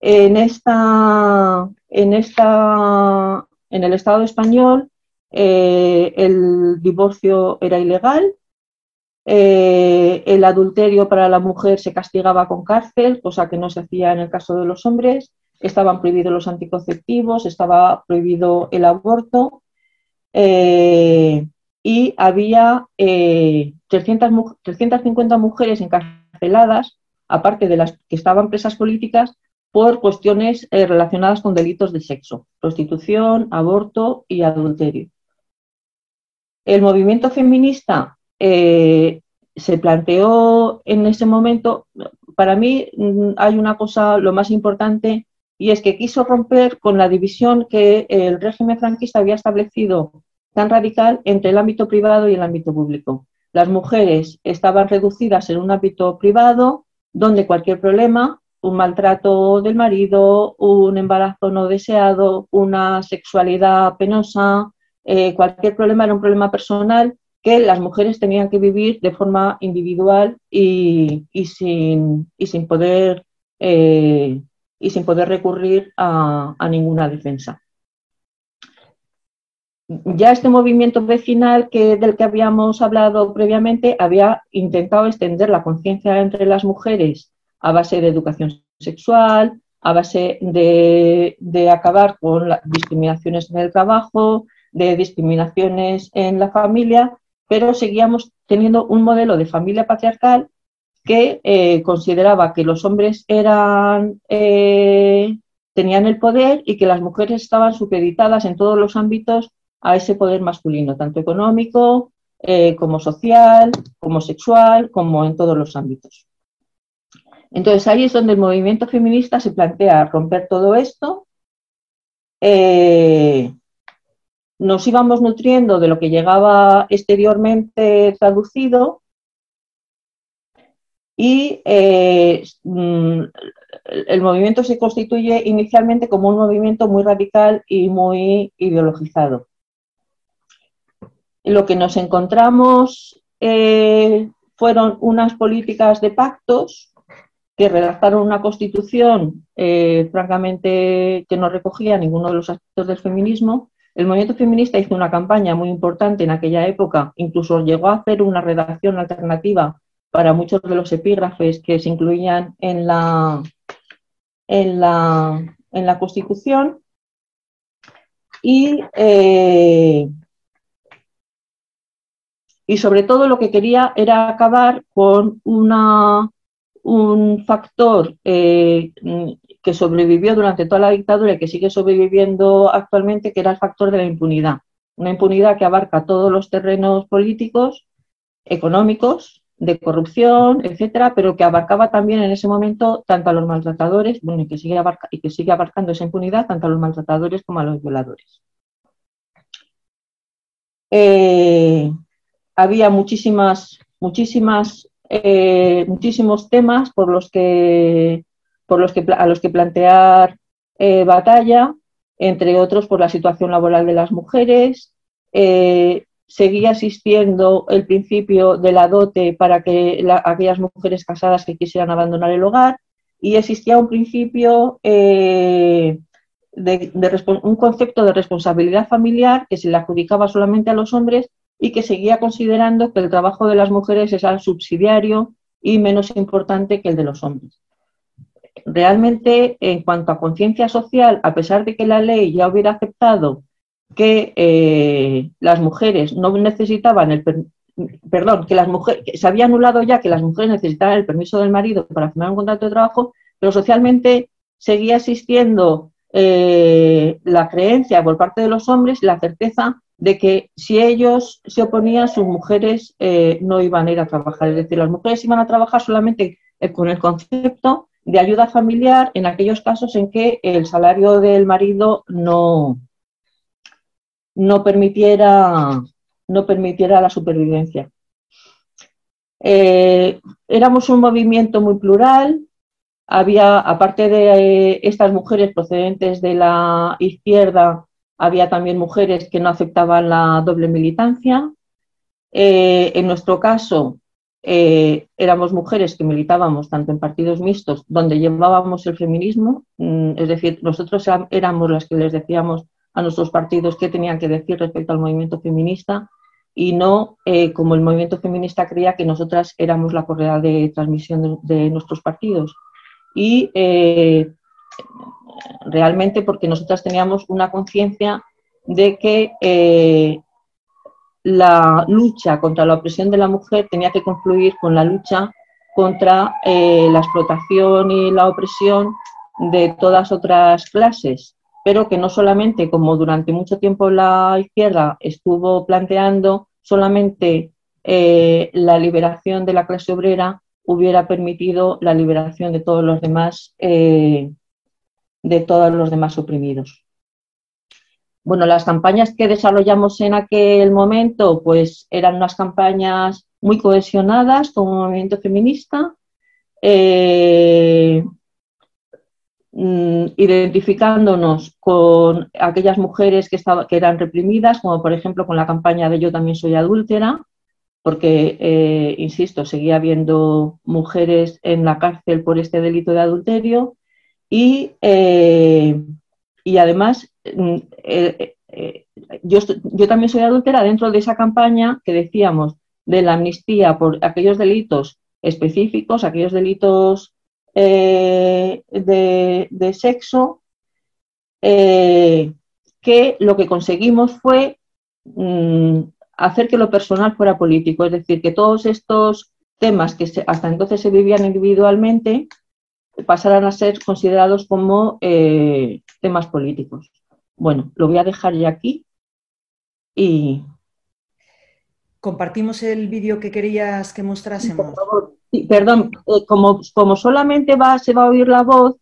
en esta, en esta, en el Estado español, eh, el divorcio era ilegal, eh, el adulterio para la mujer se castigaba con cárcel, cosa que no se hacía en el caso de los hombres. Estaban prohibidos los anticonceptivos, estaba prohibido el aborto eh, y había 300, eh, 350 mujeres encarceladas, aparte de las que estaban presas políticas, por cuestiones relacionadas con delitos de sexo, prostitución, aborto y adulterio. El movimiento feminista eh, se planteó en ese momento, para mí mm, hay una cosa lo más importante y es que quiso romper con la división que el régimen franquista había establecido tan radical entre el ámbito privado y el ámbito público. Las mujeres estaban reducidas en un ámbito privado donde cualquier problema, un maltrato del marido, un embarazo no deseado, una sexualidad penosa, eh, cualquier problema era un problema personal que las mujeres tenían que vivir de forma individual y, sin, poder, eh, y sin poder recurrir a, ninguna defensa. Ya este movimiento vecinal que, del que habíamos hablado previamente había intentado extender la conciencia entre las mujeres a base de educación sexual, a base de, de acabar con las discriminaciones en el trabajo, de discriminaciones en la familia pero seguíamos teniendo un modelo de familia patriarcal que eh, consideraba que los hombres eran, eh, tenían el poder y que las mujeres estaban supeditadas en todos los ámbitos a ese poder masculino, tanto económico eh, como social, como sexual, como en todos los ámbitos. Entonces ahí es donde el movimiento feminista se plantea romper todo esto nos íbamos nutriendo de lo que llegaba exteriormente traducido y eh, mm, el movimiento se constituye inicialmente como un movimiento muy radical y muy ideologizado. Lo que nos encontramos eh, fueron unas políticas de pactos que redactaron una constitución eh, francamente que no recogía ninguno de los aspectos del feminismo el movimiento feminista hizo una campaña muy importante en aquella época, incluso llegó a hacer una redacción alternativa para muchos de los epígrafes que se incluían en la, en la, en la Constitución. Y, eh, y sobre todo lo que quería era acabar con una, un factor eh, que sobrevivió durante toda la dictadura y que sigue sobreviviendo actualmente, que era el factor de la impunidad. Una impunidad que abarca todos los terrenos políticos, económicos, de corrupción, etcétera, pero que abarcaba también en ese momento tanto a los maltratadores, bueno, y que sigue, abarcando esa impunidad tanto a los maltratadores como a los violadores. Eh, había muchísimas, muchísimas, eh, muchísimos temas por los que por los que, a los que plantear eh, batalla, entre otros por la situación laboral de las mujeres. Eh, seguía existiendo el principio de la dote para que aquellas mujeres casadas que quisieran abandonar el hogar y existía un principio eh, de, un concepto de responsabilidad familiar que se le adjudicaba solamente a los hombres y que seguía considerando que el trabajo de las mujeres era subsidiario y menos importante que el de los hombres. Realmente, en cuanto a conciencia social, a pesar de que la ley ya hubiera aceptado que eh, las mujeres no necesitaban el perdón, que las mujeres se había anulado ya que las mujeres necesitaban el permiso del marido para firmar un contrato de trabajo, pero socialmente seguía existiendo eh, la creencia por parte de los hombres, la certeza de que si ellos se oponían, sus mujeres eh, no iban a ir a trabajar. Es decir, las mujeres iban a trabajar solamente con el concepto de ayuda familiar en aquellos casos en que el salario del marido no, no, permitiera, no permitiera la supervivencia. Eh, éramos un movimiento muy plural, había, aparte de estas mujeres procedentes de la izquierda, había también mujeres que no aceptaban la doble militancia. Eh, en nuestro caso, eh, éramos mujeres que militábamos tanto en partidos mixtos donde llevábamos el feminismo, mm, es decir, nosotros éramos las que les decíamos a nuestros partidos qué tenían que decir respecto al movimiento feminista y no eh, como el movimiento feminista creía que nosotras éramos la correa de transmisión de, nuestros partidos. Y eh, realmente porque nosotras teníamos una conciencia de que la lucha contra la opresión de la mujer tenía que confluir con la lucha contra eh, la explotación y la opresión de todas otras clases, pero que no solamente, como durante mucho tiempo la izquierda estuvo planteando, solamente eh, la liberación de la clase obrera hubiera permitido la liberación de todos los demás, eh, de todos los demás oprimidos. Bueno, las campañas que desarrollamos en aquel momento, pues eran unas campañas muy cohesionadas como movimiento feminista, eh, mm, identificándonos con aquellas mujeres que, que eran reprimidas, como por ejemplo con la campaña de Yo también soy adúltera, porque, eh, insisto, seguía habiendo mujeres en la cárcel por este delito de adulterio y, eh, y además Mm, eh, eh, yo, yo, también soy adúltera dentro de esa campaña que decíamos de la amnistía por aquellos delitos específicos, aquellos delitos eh, de, sexo, que lo que conseguimos fue mm, hacer que lo personal fuera político, es decir, que todos estos temas que hasta entonces se vivían individualmente pasaran a ser considerados como temas políticos. Bueno, lo voy a dejar ya aquí y... ¿Compartimos el vídeo que querías que mostrásemos? perdón, eh, como, como, solamente va, se va a oír la voz,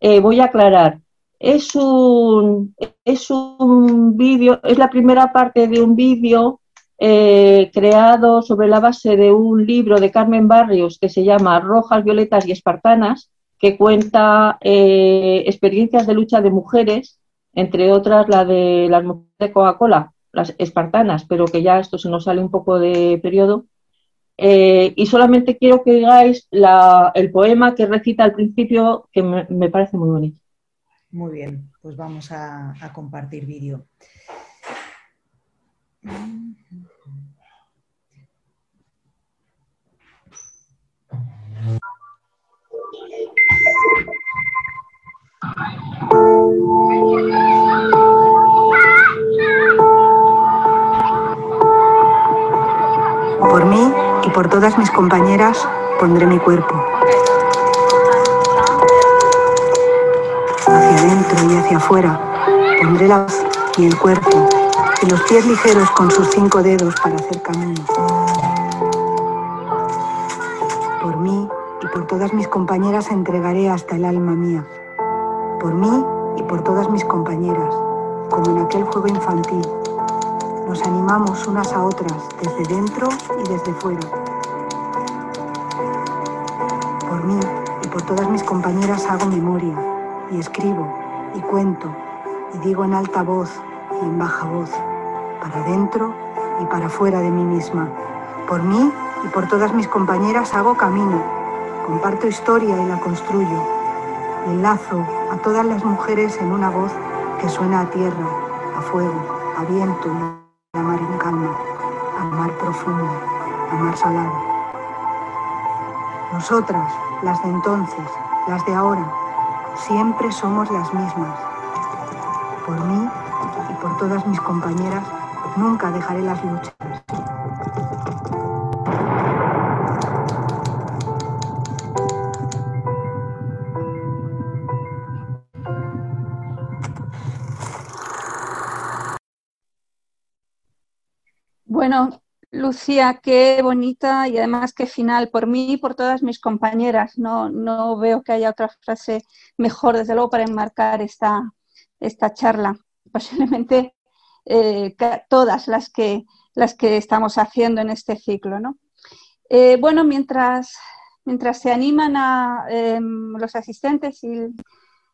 eh, voy a aclarar. Es un, es un vídeo, es la primera parte de un vídeo eh, creado sobre la base de un libro de Carmen Barrios que se llama Rojas, Violetas y Espartanas, que cuenta experiencias de lucha de mujeres entre otras la de las mujeres de Coca-Cola, las espartanas, pero que ya esto se nos sale un poco de periodo. Eh, y solamente quiero que digáis el poema que recita al principio, que me, parece muy bonito. Muy bien, pues vamos a, a compartir vídeo. Por mí y por todas mis compañeras pondré mi cuerpo. Hacia adentro y hacia afuera pondré la voz y el cuerpo y los pies ligeros con sus cinco dedos para hacer camino. Por mí y por todas mis compañeras entregaré hasta el alma mía por mí y por todas mis compañeras, como en aquel juego infantil. Nos animamos unas a otras desde dentro y desde fuera. Por mí y por todas mis compañeras hago memoria y escribo y cuento y digo en alta voz y en baja voz, para dentro y para fuera de mí misma. Por mí y por todas mis compañeras hago camino, comparto historia y la construyo. Enlazo a todas las mujeres en una voz que suena a tierra, a fuego, a viento a mar en calma, a mar profundo, a mar salado. Nosotras, las de entonces, las de ahora, siempre somos las mismas. Por mí y por todas mis compañeras, nunca dejaré las luchas. Bueno, Lucía, qué bonita y además qué final por mí y por todas mis compañeras. No, no veo que haya otra frase mejor, desde luego, para enmarcar esta, esta charla. Posiblemente eh, todas las que, las que estamos haciendo en este ciclo. ¿no? Eh, bueno, mientras, mientras se animan a em, los asistentes y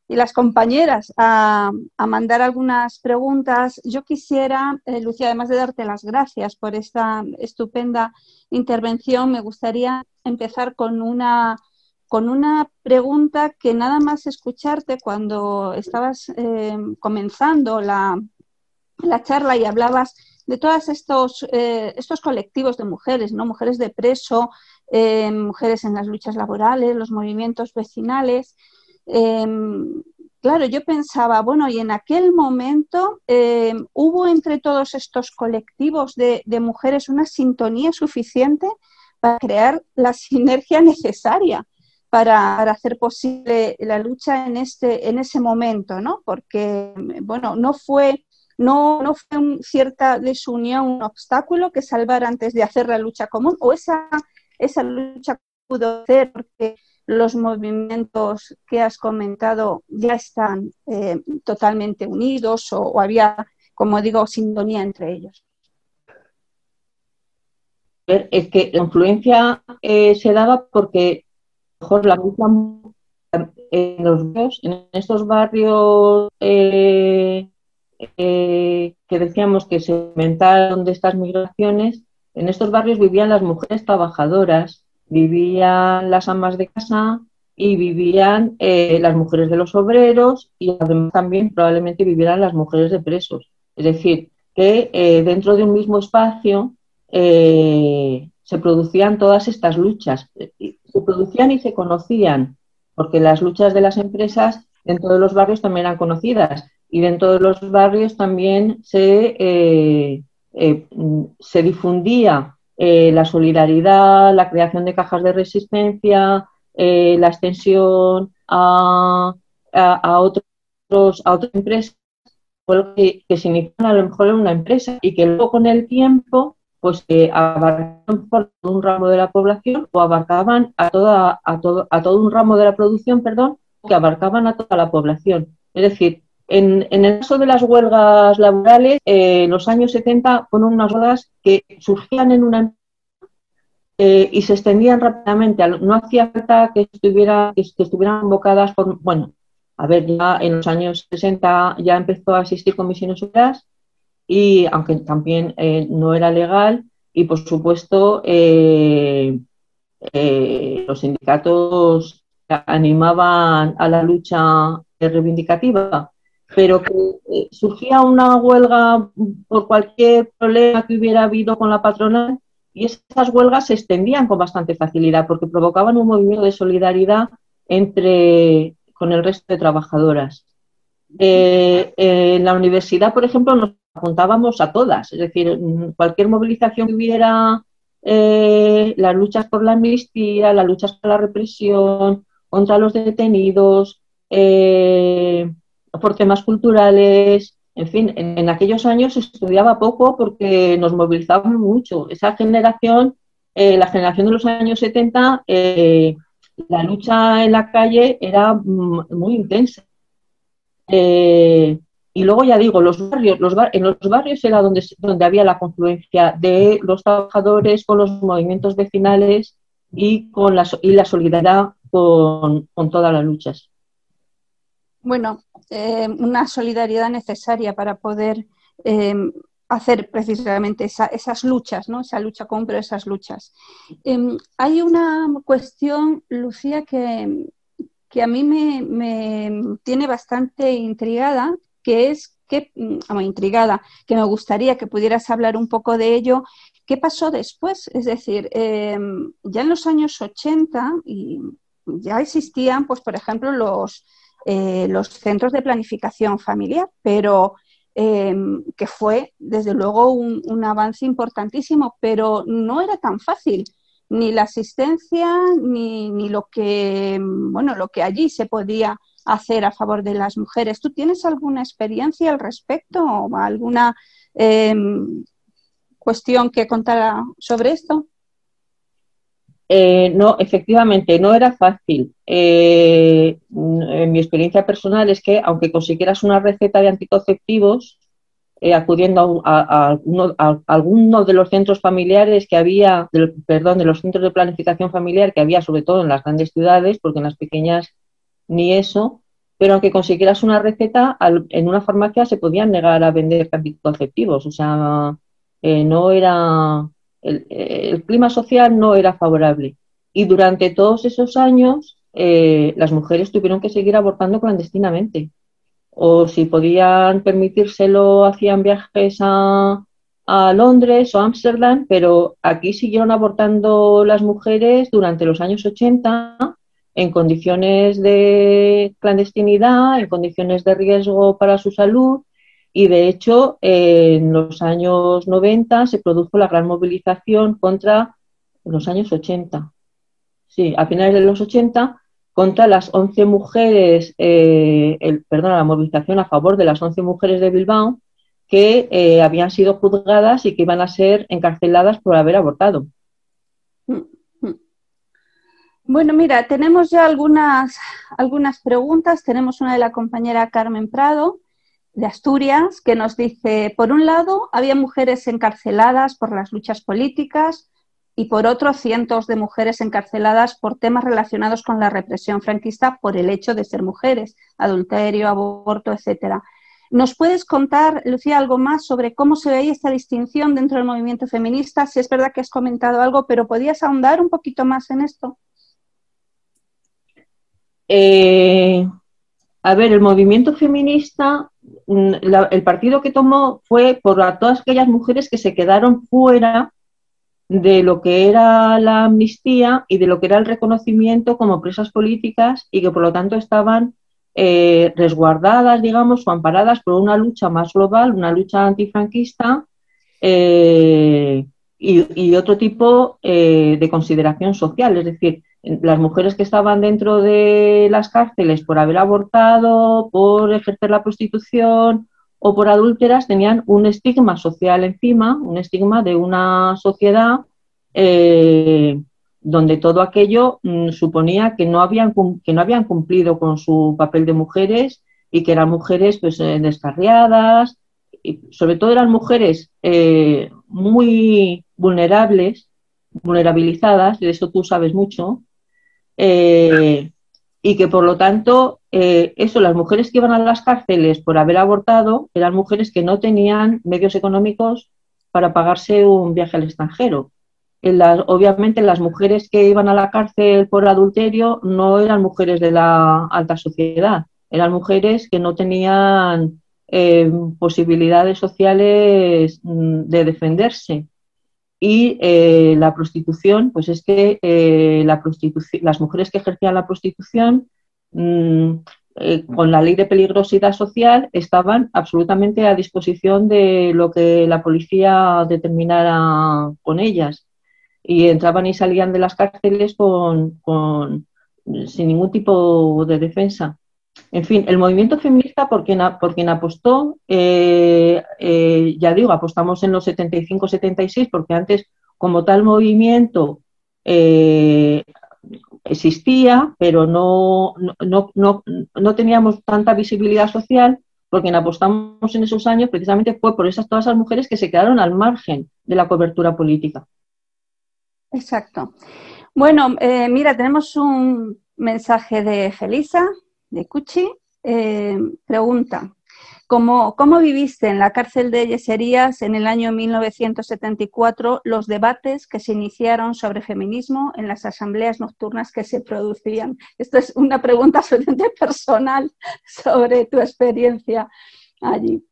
y las compañeras a, mandar algunas preguntas. Yo quisiera, eh, Lucía, además de darte las gracias por esta estupenda intervención, me gustaría empezar con una, con una pregunta que nada más escucharte cuando estabas eh, comenzando la, charla y hablabas de todos estos, eh, estos colectivos de mujeres, ¿no? mujeres de preso, mujeres en las luchas laborales, los movimientos vecinales. Em, claro, yo pensaba, bueno, y en aquel momento em, hubo entre todos estos colectivos de, mujeres una sintonía suficiente para crear la sinergia necesaria para, hacer posible la lucha en, este, en ese momento, ¿no? Porque, bueno, no fue, no, no fue cierta desunión un obstáculo que salvar antes de hacer la lucha común, o esa, esa lucha pudo porque los movimientos que has comentado ya están eh, totalmente unidos o, había, como digo, sintonía entre ellos? Es que la influencia eh, se daba porque mejor la en los en estos barrios eh, que decíamos que se inventaron de estas migraciones, en estos barrios vivían las mujeres trabajadoras vivían las amas de casa y vivían eh, las mujeres de los obreros y además también probablemente vivieran las mujeres de presos. Es decir, que eh, dentro de un mismo espacio eh, se producían todas estas luchas. Se producían y se conocían, porque las luchas de las empresas dentro de los barrios también eran conocidas y dentro de los barrios también se, se difundía eh, la solidaridad, la creación de cajas de resistencia, eh, la extensión a, a, otros, a otras empresas, que, que se inician a lo mejor una empresa y que luego con el tiempo pues eh, abarcaban por un ramo de la población o abarcaban a, toda, a, todo, a todo un ramo de la producción, perdón, que abarcaban a toda la población. Es decir, en, el caso de las huelgas laborales, eh, en los años 70 fueron unas huelgas que surgían en una eh, y se extendían rápidamente. No hacía falta que, estuviera, que, estuvieran invocadas por, bueno, a ver, ya en los años 60 ya empezó a existir comisiones obreras y aunque también eh, no era legal y por supuesto los sindicatos animaban a la lucha reivindicativa pero que eh, surgía una huelga por cualquier problema que hubiera habido con la patronal y esas huelgas se extendían con bastante facilidad porque provocaban un movimiento de solidaridad entre con el resto de trabajadoras. Eh, en la universidad, por ejemplo, nos apuntábamos a todas, es decir, cualquier movilización que hubiera, eh, las luchas por la amnistía, las luchas por la represión, contra los detenidos, eh, por temas culturales, en fin, en, aquellos años se estudiaba poco porque nos movilizábamos mucho. Esa generación, eh, la generación de los años 70, eh, la lucha en la calle era mm, muy intensa. Eh, y luego ya digo, los barrios, los en los barrios era donde, había la confluencia de los trabajadores con los movimientos vecinales y con la, y la solidaridad con todas las luchas. Bueno, eh, una solidaridad necesaria para poder eh, hacer precisamente esas luchas, ¿no? esa lucha pero esas luchas. Em, hay una cuestión, Lucía, que, que a mí me, tiene bastante intrigada, que es que, mm, intrigada, que me gustaría que pudieras hablar un poco de ello. ¿Qué pasó después? Es decir, em, ya en los años 80 y ya existían, pues, por ejemplo, los, eh, los centros de planificación familiar, pero em, que fue, desde luego, un, avance importantísimo, pero no era tan fácil ni la asistencia ni, ni, lo que bueno lo que allí se podía hacer a favor de las mujeres. ¿Tú tienes alguna experiencia al respecto o alguna em, cuestión que contar sobre esto? Eh, no, efectivamente, no era fácil. Eh, en mi experiencia personal es que aunque consiguieras una receta de anticonceptivos, eh, acudiendo a, alguno, de los centros familiares que había, perdón, de los centros de planificación familiar que había sobre todo en las grandes ciudades, porque en las pequeñas ni eso, pero aunque consiguieras una receta, en una farmacia se podían negar a vender anticonceptivos, o sea, no era el, clima social no era favorable. Y durante todos esos años eh, las mujeres tuvieron que seguir abortando clandestinamente. O si podían permitírselo, hacían viajes a, a Londres o Ámsterdam, pero aquí siguieron abortando las mujeres durante los años 80 en condiciones de clandestinidad, en condiciones de riesgo para su salud y de hecho, en los años 90 se produjo la gran movilización contra los años 80. Sí, a finales de los 80, contra las 11 mujeres, eh, el, perdón, la movilización a favor de las 11 mujeres de Bilbao que eh, habían sido juzgadas y que iban a ser encarceladas por haber abortado. Bueno, mira, tenemos ya algunas, algunas preguntas. Tenemos una de la compañera Carmen Prado de Asturias, que nos dice, por un lado, había mujeres encarceladas por las luchas políticas y por otro, cientos de mujeres encarceladas por temas relacionados con la represión franquista por el hecho de ser mujeres, adulterio, aborto, etcétera. ¿Nos puedes contar, Lucía, algo más sobre cómo se veía esta distinción dentro del movimiento feminista? Si es verdad que has comentado algo, pero ¿podías ahondar un poquito más en esto? Eh, a ver, el movimiento feminista Mm, el partido que tomó fue por todas aquellas mujeres que se quedaron fuera de lo que era la amnistía y de lo que era el reconocimiento como presas políticas y que por lo tanto estaban eh, resguardadas, digamos, o amparadas por una lucha más global, una lucha antifranquista eh, y, otro tipo eh, de consideración social. Es decir, las mujeres que estaban dentro de las cárceles por haber abortado, por ejercer la prostitución o por adúlteras tenían un estigma social encima, un estigma de una sociedad eh, donde todo aquello mm, suponía que no, habían, que no habían cumplido con su papel de mujeres y que eran mujeres pues, eh, descarriadas, y sobre todo eran mujeres eh, muy vulnerables, vulnerabilizadas, de eso tú sabes mucho, eh, y que por lo tanto, eh, eso, las mujeres que iban a las cárceles por haber abortado eran mujeres que no tenían medios económicos para pagarse un viaje al extranjero. obviamente las mujeres que iban a la cárcel por adulterio no eran mujeres de la alta sociedad, eran mujeres que no tenían eh, posibilidades sociales mm, de defenderse y eh, la prostitución, pues es que eh, la las mujeres que ejercían la prostitución mm, eh, con la ley de peligrosidad social estaban absolutamente a disposición de lo que la policía determinara con ellas y entraban y salían de las cárceles con, sin ningún tipo de defensa. En fin, el movimiento feminista, por quien, apostó, eh, eh, ya digo, apostamos en los 75-76, porque antes, como tal movimiento, eh, existía, pero no, no, no, no, teníamos tanta visibilidad social, por quien apostamos en esos años precisamente fue por esas, todas esas mujeres que se quedaron al margen de la cobertura política. Exacto. Bueno, mira, tenemos un mensaje de Felisa de Cuchi, eh, pregunta, ¿Cómo, ¿Cómo, viviste en la cárcel de Yeserías en el año 1974 los debates que se iniciaron sobre feminismo en las asambleas nocturnas que se producían? Esto es una pregunta absolutamente personal sobre tu experiencia allí.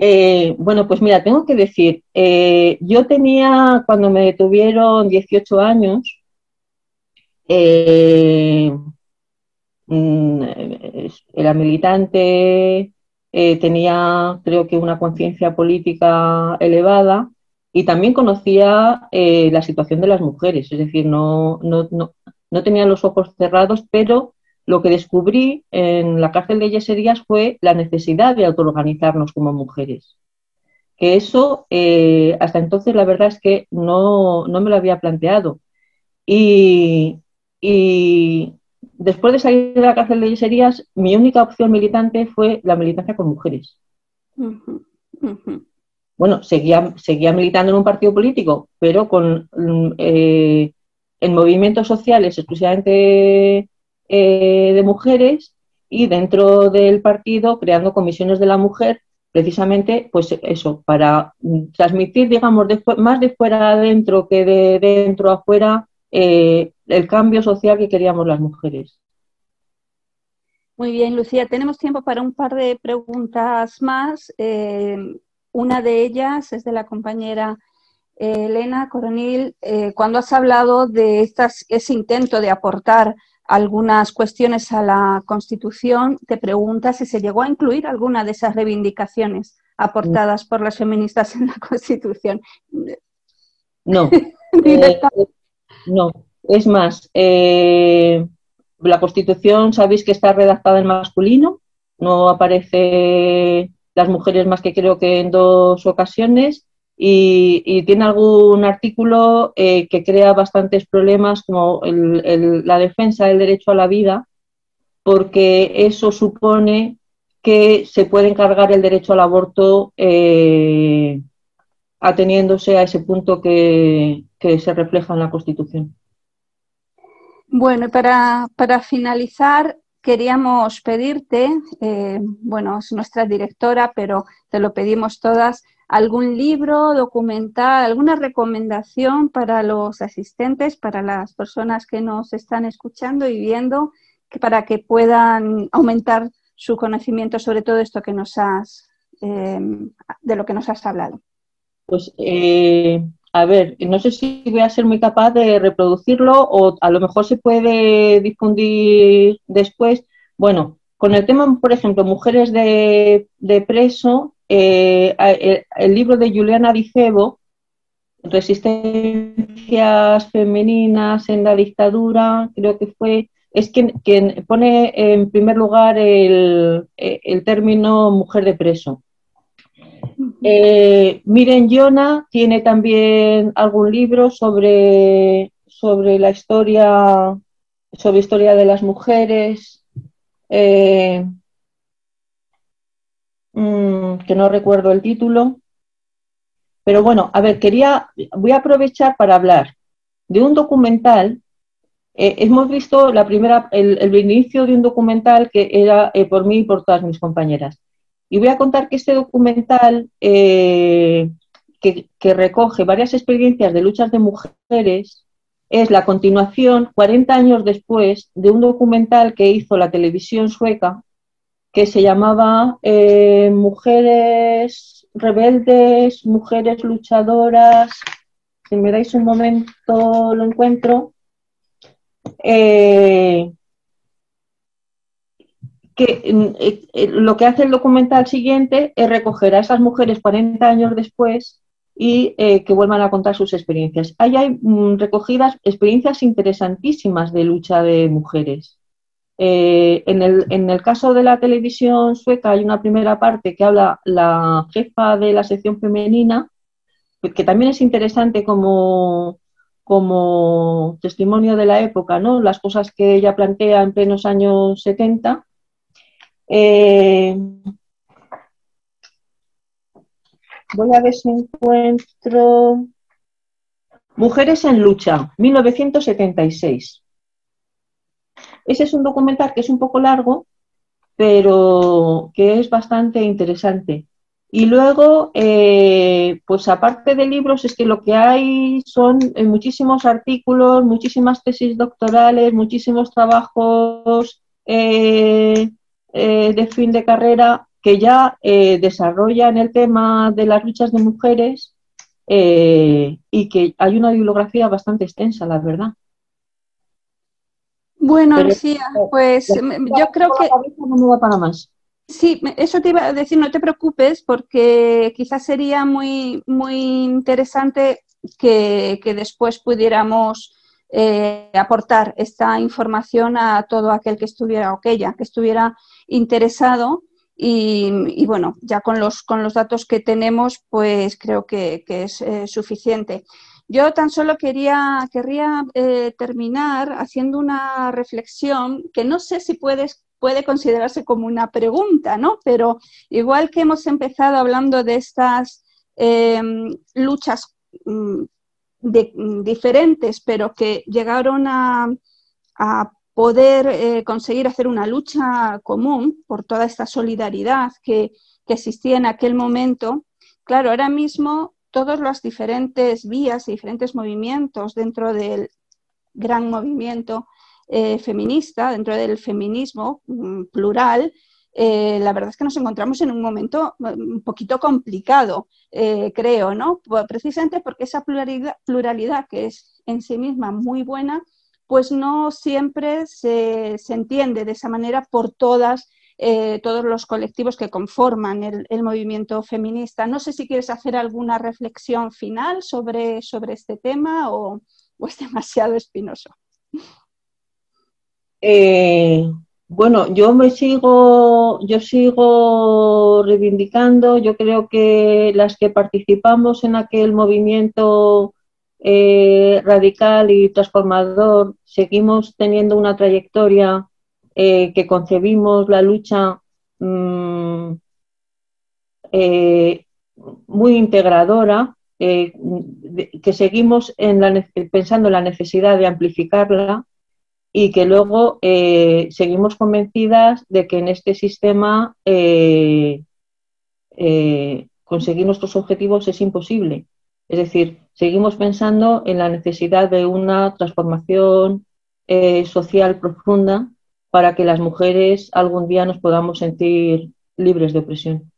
Eh, bueno, pues mira, tengo que decir, eh, yo tenía, cuando me detuvieron 18 años, mm, era militante, tenía creo que una conciencia política elevada y también conocía la situación de las mujeres, es decir, no, no, no, no tenía los ojos cerrados, pero lo que descubrí en la cárcel de Yeserías fue la necesidad de autoorganizarnos como mujeres. Que eso, eh, hasta entonces, la verdad es que no, me lo había planteado. Y, después de salir de la cárcel de Yeserías, mi única opción militante fue la militancia con mujeres. Bueno, seguía, seguía militando en un partido político, pero con eh, en movimientos sociales exclusivamente eh, de mujeres y dentro del partido creando comisiones de la mujer, precisamente, pues eso, para transmitir, digamos, más de fuera adentro que de dentro afuera eh, el cambio social que queríamos las mujeres. Muy bien, Lucía, tenemos tiempo para un par de preguntas más. Eh, una de ellas es de la compañera Elena Coronil. cuando has hablado de estas, ese intento de aportar algunas cuestiones a la Constitución, te preguntas si se llegó a incluir alguna de esas reivindicaciones aportadas por las feministas en la Constitución. No. Eh, no. Es más, eh, la Constitución, sabéis que está redactada en masculino, no aparece las mujeres más que creo que en dos ocasiones y, tiene algún artículo eh, que crea bastantes problemas como la defensa del derecho a la vida, porque eso supone que se puede encargar el derecho al aborto eh, ateniéndose a ese punto que, se refleja en la Constitución. Bueno, para, para finalizar, queríamos pedirte, eh, bueno, es nuestra directora, pero te lo pedimos todas, algún libro, documental, alguna recomendación para los asistentes, para las personas que nos están escuchando y viendo, que para que puedan aumentar su conocimiento sobre todo esto que nos has, em, de lo que nos has hablado. Pues, eh, a ver, no sé si voy a ser muy capaz de reproducirlo o a lo mejor se puede difundir después. Bueno, con el tema, por ejemplo, mujeres de, preso, eh, el, libro de Juliana Dicebo, Resistencias femeninas en la dictadura, creo que fue, es quien, quien pone en primer lugar el, término mujer de preso. Eh, Miren Yona tiene también algún libro sobre, sobre la historia, sobre historia de las mujeres. Eh, Mm, que no recuerdo el título. Pero bueno, a ver, quería, voy a aprovechar para hablar de un documental. Eh, hemos visto la primera, el, inicio de un documental que era por mí y por todas mis compañeras. Y voy a contar que este documental, eh, que, recoge varias experiencias de luchas de mujeres, es la continuación, 40 años después, de un documental que hizo la televisión sueca que se llamaba eh, Mujeres Rebeldes, Mujeres Luchadoras. Si me dais un momento, lo encuentro. Eh, que eh, lo que hace el documental siguiente es recoger a esas mujeres 40 años después y que vuelvan a contar sus experiencias. Ahí hay mm, recogidas experiencias interesantísimas de lucha de mujeres. Eh, en, el, caso de la televisión sueca hay una primera parte que habla la jefa de la sección femenina, que también es interesante como, como testimonio de la época, ¿no? las cosas que ella plantea en plenos años 70. Eh, voy a ver si encuentro Mujeres en lucha, 1976. Ese es un documental que es un poco largo, pero que es bastante interesante. Y luego, eh, pues aparte de libros, es que lo que hay son eh, muchísimos artículos, muchísimas tesis doctorales, muchísimos trabajos de fin de carrera que ya desarrollan el tema de las luchas de mujeres y que hay una bibliografía bastante extensa, la verdad. Bueno, Lucía, pues yo creo que... No para más. Sí, eso te iba a decir, no te preocupes, porque quizás sería muy, muy interesante que, después pudiéramos eh, aportar esta información a todo aquel que estuviera o aquella que estuviera interesado. Y, bueno, ya con los, con los datos que tenemos, pues creo que, es eh, suficiente. Yo tan solo quería, querría eh, terminar haciendo una reflexión que no sé si puedes puede considerarse como una pregunta, ¿no? Pero igual que hemos empezado hablando de estas luchas mm, diferentes, pero que llegaron a, poder eh, conseguir hacer una lucha común por toda esta solidaridad que, que existía en aquel momento, claro, ahora mismo todas las diferentes vías y diferentes movimientos dentro del gran movimiento eh, feminista, dentro del feminismo mm, plural, eh, la verdad es que nos encontramos en un momento mm, un poquito complicado, eh, creo, ¿no? Precisamente porque esa pluralidad, que es en sí misma muy buena, pues no siempre se, entiende de esa manera por todas, todos los colectivos que conforman el, movimiento feminista. No sé si quieres hacer alguna reflexión final sobre, sobre este tema o es demasiado espinoso. Eh, bueno, yo me sigo, yo sigo reivindicando, yo creo que las que participamos en aquel movimiento eh, radical y transformador, seguimos teniendo una trayectoria eh, que concebimos la lucha mm, muy integradora, que seguimos pensando en la necesidad de amplificarla y que luego eh, seguimos convencidas de que en este sistema eh, eh, conseguir nuestros objetivos es imposible. Es decir, seguimos pensando en la necesidad de una transformación social profunda para que las mujeres algún día nos podamos sentir libres de opresión.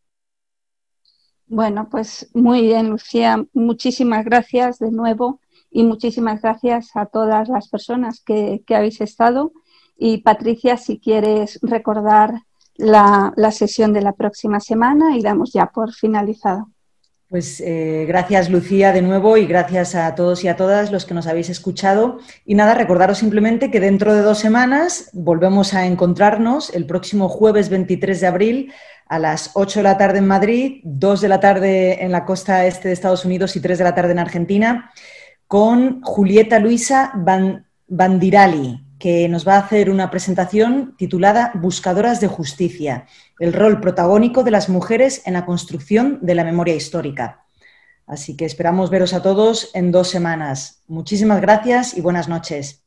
Bueno, pues muy bien, Lucía. Muchísimas gracias de nuevo y muchísimas gracias a todas las personas que, habéis estado. Y Patricia, si quieres recordar la, sesión de la próxima semana y damos ya por finalizado. Pues eh, gracias Lucía de nuevo y gracias a todos y a todas los que nos habéis escuchado. Y nada, recordaros simplemente que dentro de dos semanas volvemos a encontrarnos el próximo jueves 23 de abril a las 8 de la tarde en Madrid, 2 de la tarde en la costa este de Estados Unidos y 3 de la tarde en Argentina con Julieta Luisa Bandirali, que nos va a hacer una presentación titulada Buscadoras de Justicia, el rol protagónico de las mujeres en la construcción de la memoria histórica. Así que esperamos veros a todos en dos semanas. Muchísimas gracias y buenas noches.